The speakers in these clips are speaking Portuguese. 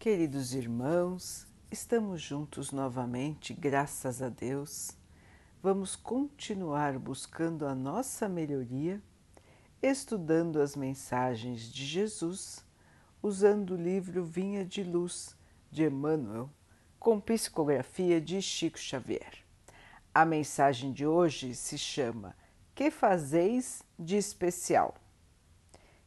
Queridos irmãos, estamos juntos novamente, graças a Deus. Vamos continuar buscando a nossa melhoria, estudando as mensagens de Jesus, usando o livro Vinha de Luz de Emmanuel, com psicografia de Chico Xavier. A mensagem de hoje se chama Que fazeis de especial?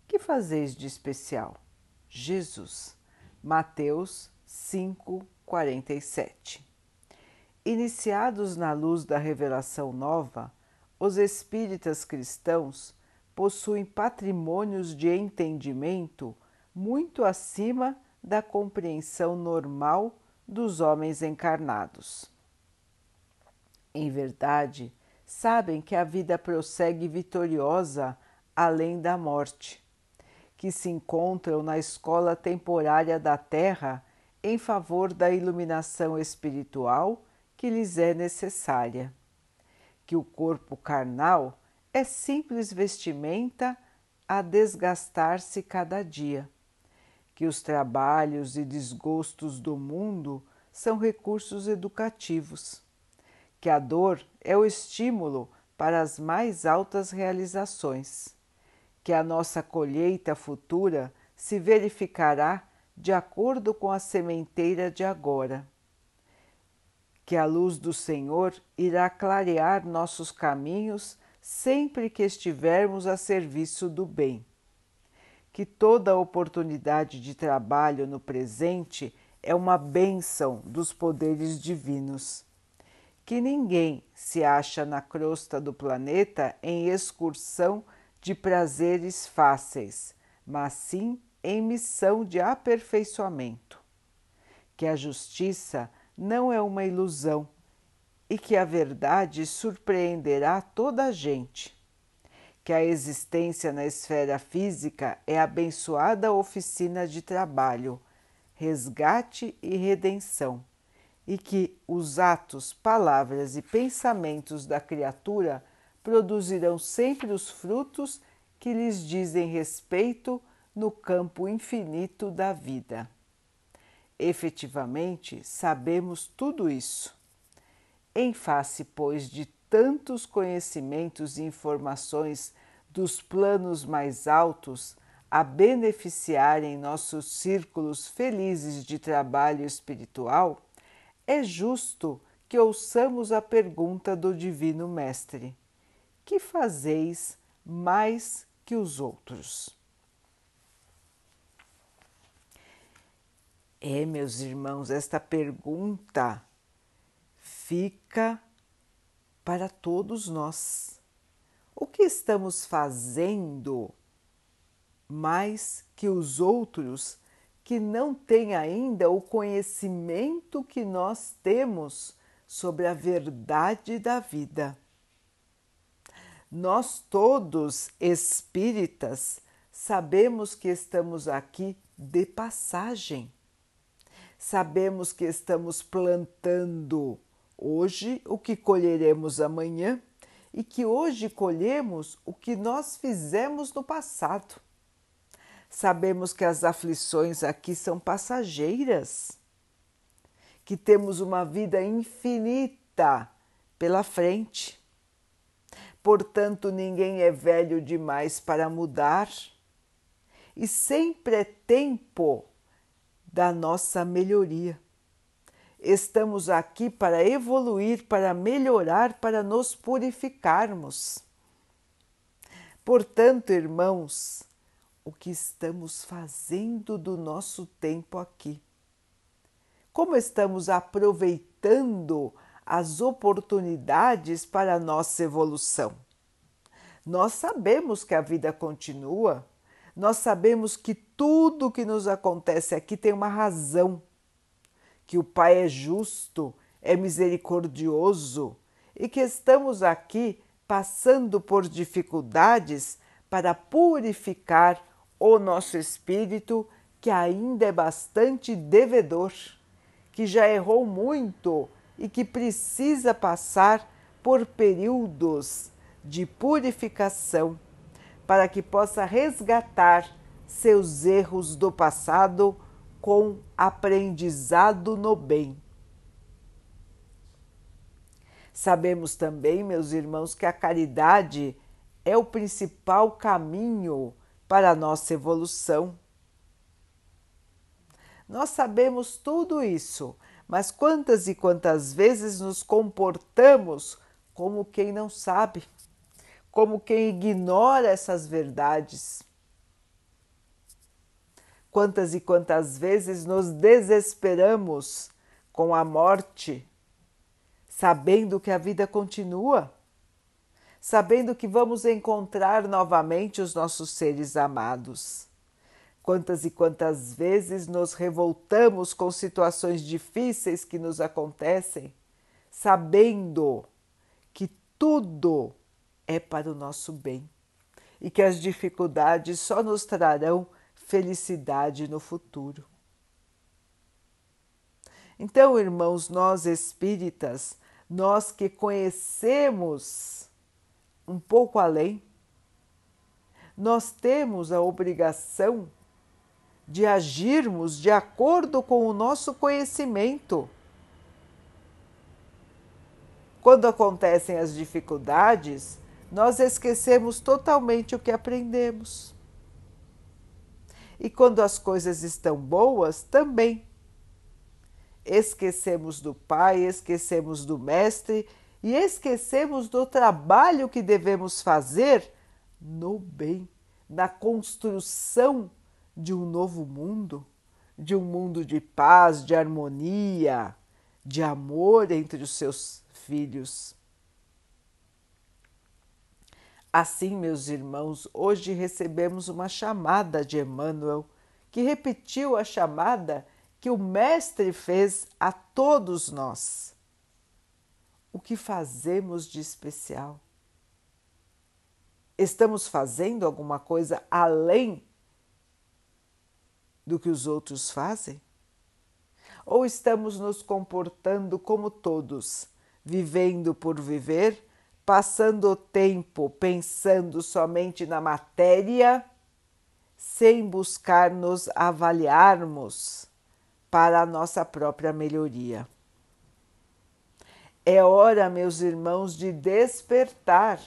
Que fazeis de especial? Jesus. Mateus 5, 47. Iniciados na luz da revelação nova, os espíritas cristãos possuem patrimônios de entendimento muito acima da compreensão normal dos homens encarnados. Em verdade, sabem que a vida prossegue vitoriosa além da morte que se encontram na escola temporária da Terra em favor da iluminação espiritual que lhes é necessária. Que o corpo carnal é simples vestimenta a desgastar-se cada dia. Que os trabalhos e desgostos do mundo são recursos educativos. Que a dor é o estímulo para as mais altas realizações que a nossa colheita futura se verificará de acordo com a sementeira de agora. Que a luz do Senhor irá clarear nossos caminhos sempre que estivermos a serviço do bem. Que toda oportunidade de trabalho no presente é uma bênção dos poderes divinos. Que ninguém se acha na crosta do planeta em excursão de prazeres fáceis, mas sim em missão de aperfeiçoamento. Que a justiça não é uma ilusão e que a verdade surpreenderá toda a gente. Que a existência na esfera física é abençoada oficina de trabalho, resgate e redenção, e que os atos, palavras e pensamentos da criatura produzirão sempre os frutos que lhes dizem respeito no campo infinito da vida. Efetivamente, sabemos tudo isso. Em face, pois, de tantos conhecimentos e informações dos planos mais altos a beneficiarem nossos círculos felizes de trabalho espiritual, é justo que ouçamos a pergunta do Divino Mestre que fazeis mais que os outros? É, meus irmãos, esta pergunta fica para todos nós. O que estamos fazendo mais que os outros que não têm ainda o conhecimento que nós temos sobre a verdade da vida? Nós todos espíritas sabemos que estamos aqui de passagem. Sabemos que estamos plantando hoje o que colheremos amanhã e que hoje colhemos o que nós fizemos no passado. Sabemos que as aflições aqui são passageiras, que temos uma vida infinita pela frente portanto, ninguém é velho demais para mudar e sempre é tempo da nossa melhoria. Estamos aqui para evoluir, para melhorar, para nos purificarmos. Portanto, irmãos, o que estamos fazendo do nosso tempo aqui? Como estamos aproveitando as oportunidades para a nossa evolução. Nós sabemos que a vida continua, nós sabemos que tudo que nos acontece aqui tem uma razão, que o Pai é justo, é misericordioso e que estamos aqui passando por dificuldades para purificar o nosso espírito, que ainda é bastante devedor, que já errou muito e que precisa passar por períodos de purificação para que possa resgatar seus erros do passado com aprendizado no bem. Sabemos também, meus irmãos, que a caridade é o principal caminho para a nossa evolução. Nós sabemos tudo isso, mas quantas e quantas vezes nos comportamos como quem não sabe, como quem ignora essas verdades? Quantas e quantas vezes nos desesperamos com a morte, sabendo que a vida continua, sabendo que vamos encontrar novamente os nossos seres amados. Quantas e quantas vezes nos revoltamos com situações difíceis que nos acontecem, sabendo que tudo é para o nosso bem e que as dificuldades só nos trarão felicidade no futuro. Então, irmãos, nós espíritas, nós que conhecemos um pouco além, nós temos a obrigação de agirmos de acordo com o nosso conhecimento. Quando acontecem as dificuldades, nós esquecemos totalmente o que aprendemos. E quando as coisas estão boas, também. Esquecemos do Pai, esquecemos do Mestre e esquecemos do trabalho que devemos fazer no bem, na construção de um novo mundo, de um mundo de paz, de harmonia, de amor entre os seus filhos. Assim, meus irmãos, hoje recebemos uma chamada de Emmanuel, que repetiu a chamada que o Mestre fez a todos nós. O que fazemos de especial? Estamos fazendo alguma coisa além do que os outros fazem? Ou estamos nos comportando como todos, vivendo por viver? passando o tempo pensando somente na matéria, sem buscar nos avaliarmos para a nossa própria melhoria. É hora, meus irmãos, de despertar.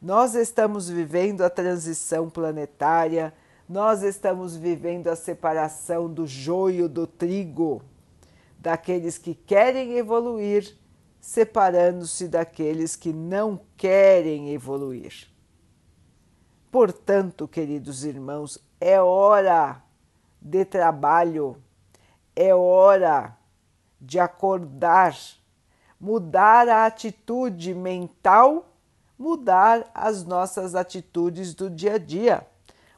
Nós estamos vivendo a transição planetária, nós estamos vivendo a separação do joio do trigo, daqueles que querem evoluir separando-se daqueles que não querem evoluir. Portanto, queridos irmãos, é hora de trabalho, é hora de acordar, mudar a atitude mental, mudar as nossas atitudes do dia a dia,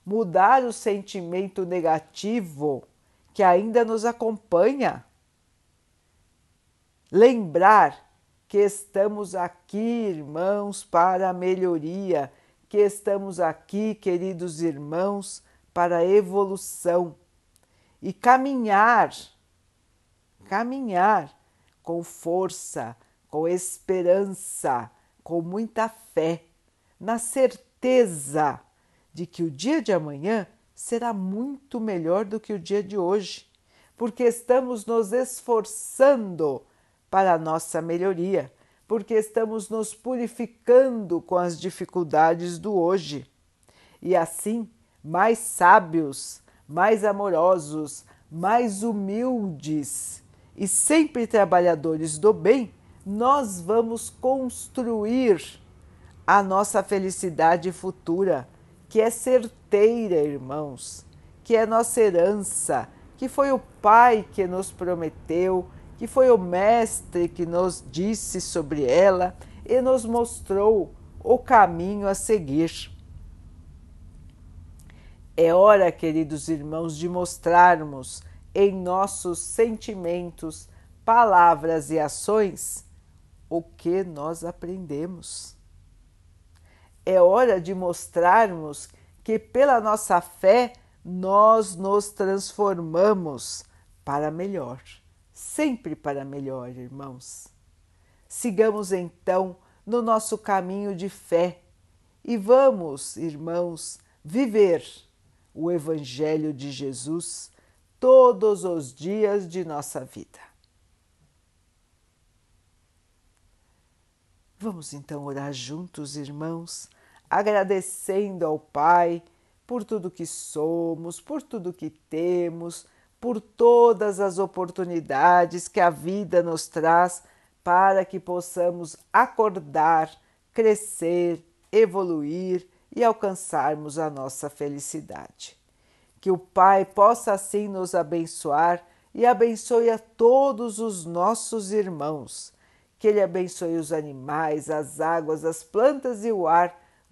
mudar o sentimento negativo que ainda nos acompanha. Lembrar que estamos aqui, irmãos, para a melhoria, que estamos aqui, queridos irmãos, para a evolução e caminhar, caminhar com força, com esperança, com muita fé, na certeza de que o dia de amanhã será muito melhor do que o dia de hoje, porque estamos nos esforçando para a nossa melhoria, porque estamos nos purificando com as dificuldades do hoje. E assim, mais sábios, mais amorosos, mais humildes e sempre trabalhadores do bem, nós vamos construir a nossa felicidade futura, que é certeira, irmãos, que é nossa herança, que foi o Pai que nos prometeu que foi o Mestre que nos disse sobre ela e nos mostrou o caminho a seguir. É hora, queridos irmãos, de mostrarmos em nossos sentimentos, palavras e ações o que nós aprendemos. É hora de mostrarmos que, pela nossa fé, nós nos transformamos para melhor sempre para melhor, irmãos. Sigamos então no nosso caminho de fé e vamos, irmãos, viver o Evangelho de Jesus todos os dias de nossa vida. Vamos então orar juntos, irmãos, agradecendo ao Pai por tudo que somos, por tudo que temos, por todas as oportunidades que a vida nos traz para que possamos acordar, crescer, evoluir e alcançarmos a nossa felicidade. Que o Pai possa assim nos abençoar e abençoe a todos os nossos irmãos. Que Ele abençoe os animais, as águas, as plantas e o ar